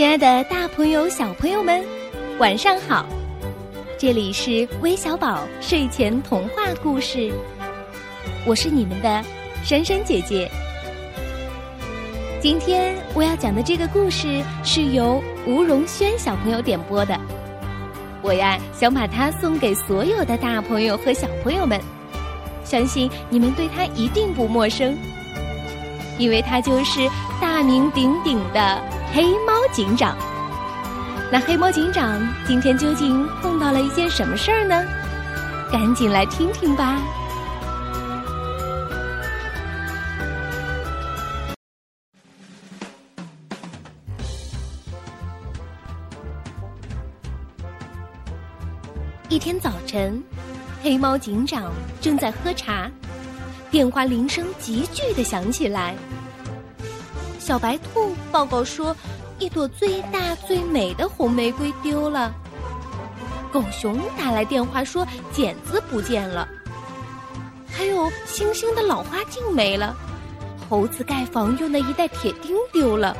亲爱的，大朋友、小朋友们，晚上好！这里是微小宝睡前童话故事，我是你们的珊珊姐姐。今天我要讲的这个故事是由吴荣轩小朋友点播的，我呀想把它送给所有的大朋友和小朋友们，相信你们对他一定不陌生，因为他就是大名鼎鼎的。黑猫警长，那黑猫警长今天究竟碰到了一件什么事儿呢？赶紧来听听吧！一天早晨，黑猫警长正在喝茶，电话铃声急剧的响起来。小白兔报告说，一朵最大最美的红玫瑰丢了。狗熊打来电话说，剪子不见了。还有星星的老花镜没了。猴子盖房用的一袋铁钉丢了。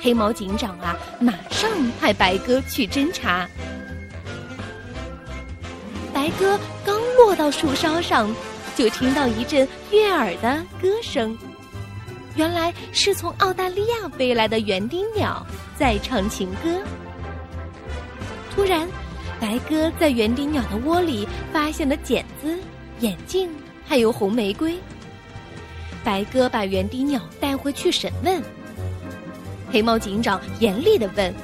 黑猫警长啊，马上派白鸽去侦查。白鸽刚落到树梢上，就听到一阵悦耳的歌声。原来是从澳大利亚飞来的园丁鸟在唱情歌。突然，白鸽在园丁鸟的窝里发现了剪子、眼镜，还有红玫瑰。白鸽把园丁鸟带回去审问。黑猫警长严厉的问：“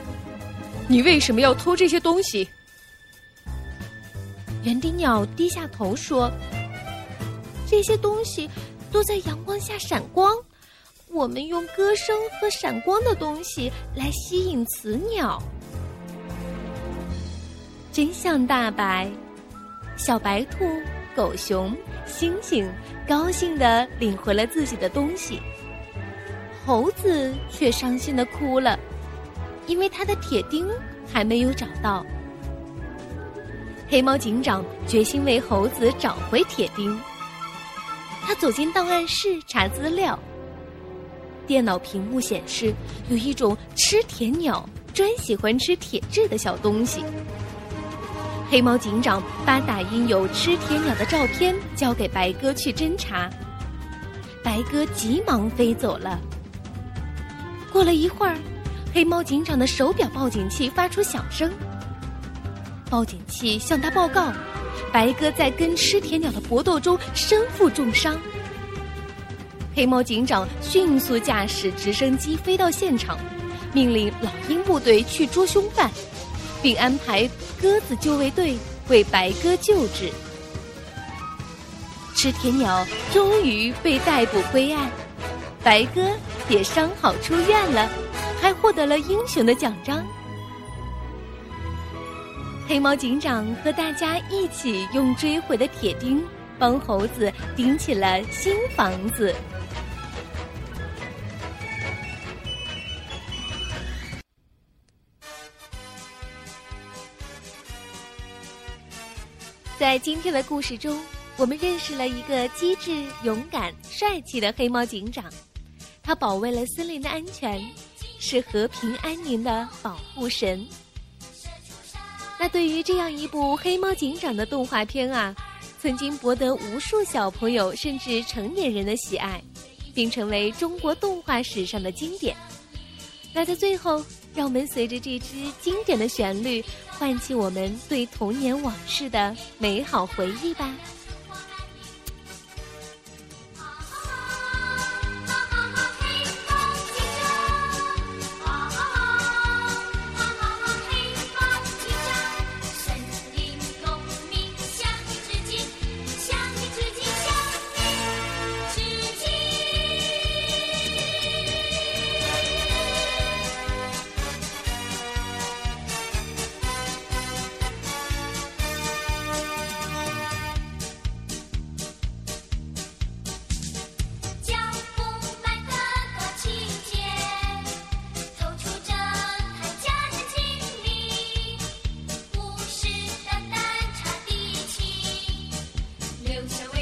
你为什么要偷这些东西？”园丁鸟低下头说：“这些东西都在阳光下闪光。”我们用歌声和闪光的东西来吸引雌鸟。真相大白，小白兔、狗熊、猩猩高兴的领回了自己的东西，猴子却伤心的哭了，因为他的铁钉还没有找到。黑猫警长决心为猴子找回铁钉，他走进档案室查资料。电脑屏幕显示，有一种吃铁鸟专喜欢吃铁质的小东西。黑猫警长把打印有吃铁鸟的照片交给白鸽去侦查，白鸽急忙飞走了。过了一会儿，黑猫警长的手表报警器发出响声，报警器向他报告，白鸽在跟吃铁鸟的搏斗中身负重伤。黑猫警长迅速驾驶直升机飞到现场，命令老鹰部队去捉凶犯，并安排鸽子救卫队为白鸽救治。吃铁鸟终于被逮捕归案，白鸽也伤好出院了，还获得了英雄的奖章。黑猫警长和大家一起用追回的铁钉帮猴子顶起了新房子。在今天的故事中，我们认识了一个机智、勇敢、帅气的黑猫警长。他保卫了森林的安全，是和平安宁的保护神。那对于这样一部黑猫警长的动画片啊，曾经博得无数小朋友甚至成年人的喜爱，并成为中国动画史上的经典。那在最后，让我们随着这支经典的旋律。唤起我们对童年往事的美好回忆吧。留下。